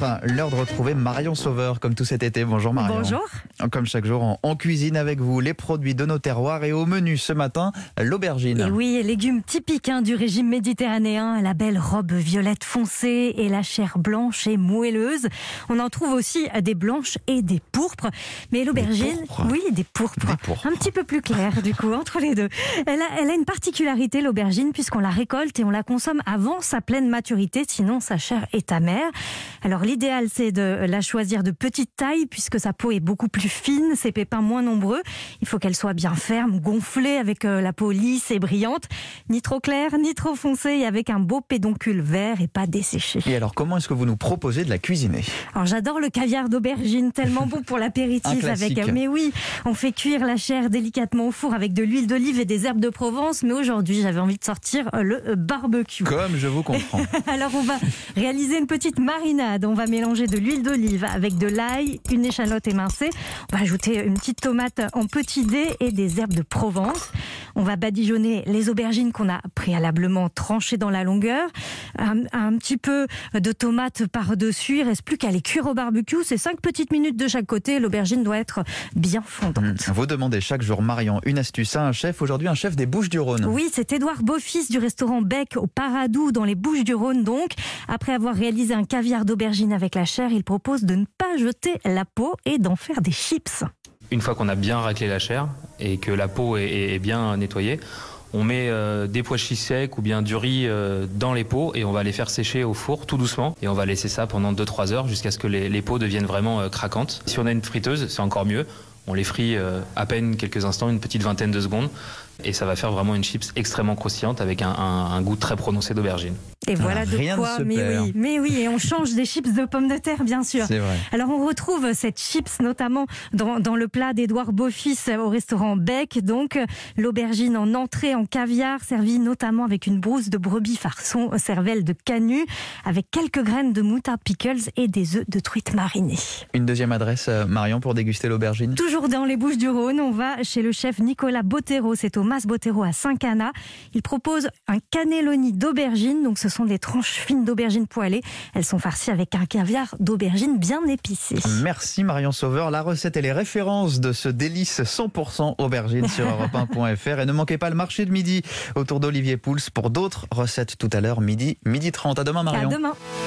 4. L'heure de retrouver Marion Sauveur, comme tout cet été. Bonjour Marion. Bonjour. Comme chaque jour, en, cuisine avec vous, les produits de nos terroirs et au menu ce matin, l'aubergine. Et oui, légumes typiques hein, du régime méditerranéen, la belle robe violette foncée et la chair blanche et moelleuse. On en trouve aussi des blanches et des pourpres. Mais l'aubergine, oui, des pourpres. Des pourpres. Un petit peu plus clair du coup, entre les deux. Elle a, elle a une particularité, l'aubergine, puisqu'on la récolte et on la consomme avant sa pleine maturité, sinon sa chair est amère. Alors l'idéal, c'est de la choisir de petite taille, puisque sa peau est beaucoup plus fine, ses pépins moins nombreux. Il faut qu'elle soit bien ferme, gonflée, avec euh, la peau lisse et brillante, ni trop claire, ni trop foncée, et avec un beau pédoncule vert et pas desséché. Et alors, comment est-ce que vous nous proposez de la cuisiner? Alors j'adore le caviar d'aubergine, tellement bon pour l'apéritif avec. Mais oui, on fait cuire la chair délicatement au four avec de l'huile d'olive et des herbes de Provence. Mais aujourd'hui, j'avais envie de sortir euh, le barbecue. Comme je vous comprends. Alors on va réaliser une petite marinade. On va mélanger de l'huile d'olive avec de l'ail, une échalote émincée. On va ajouter une petite tomate en petits dés et des herbes de Provence. On va badigeonner les aubergines qu'on a préalablement tranchées dans la longueur. Un, un petit peu de tomates par-dessus. Il reste plus qu'à les cuire au barbecue. C'est 5 petites minutes de chaque côté. L'aubergine doit être bien fondante. Vous demandez chaque jour, Marion, une astuce à un chef. Aujourd'hui, un chef des Bouches-du-Rhône. Oui, c'est Édouard Beaufils du restaurant Bec au Paradou dans les Bouches-du-Rhône donc. Après avoir réalisé un caviar d'aubergine avec la chair, il propose de ne pas jeter la peau et d'en faire des chips. Une fois qu'on a bien raclé la chair et que la peau est, bien nettoyée, on met euh, des pois chiches secs ou bien du riz euh, dans les pots et on va les faire sécher au four tout doucement et on va laisser ça pendant 2-3 heures jusqu'à ce que les, les peaux deviennent vraiment euh, craquantes. Si on a une friteuse, c'est encore mieux. On les frit à peine quelques instants, une petite vingtaine de secondes et ça va faire vraiment une chips extrêmement croustillante avec un, un- un goût très prononcé d'aubergine. Et voilà de quoi. se mais perd. oui, mais oui, et on change des chips de pommes de terre, bien sûr. C'est vrai. Alors on retrouve cette chips notamment dans, dans le plat d'Édouard Beaufils au restaurant Bec. Donc l'aubergine en entrée en caviar, servie notamment avec une brousse de brebis farçon cervelle de canut, avec quelques graines de moutarde pickles et des œufs de truite marinés. Une deuxième adresse, euh, Marion, pour déguster l'aubergine. Toujours dans les Bouches du Rhône, on va chez le chef Nicolas Bottero, c'est au Mas Bottero à Saint-Cana. Il propose un cannelloni d'aubergine, donc ce sont des tranches fines d'aubergine poêlée. Elles sont farcies avec un caviar d'aubergine bien épicé. Merci Marion Sauveur. La recette et les références de ce délice 100% aubergine sur europe1.fr. Et ne manquez pas le marché de midi autour d'Olivier Pouls pour d'autres recettes tout à l'heure, midi, midi 30. À demain À Marion. demain.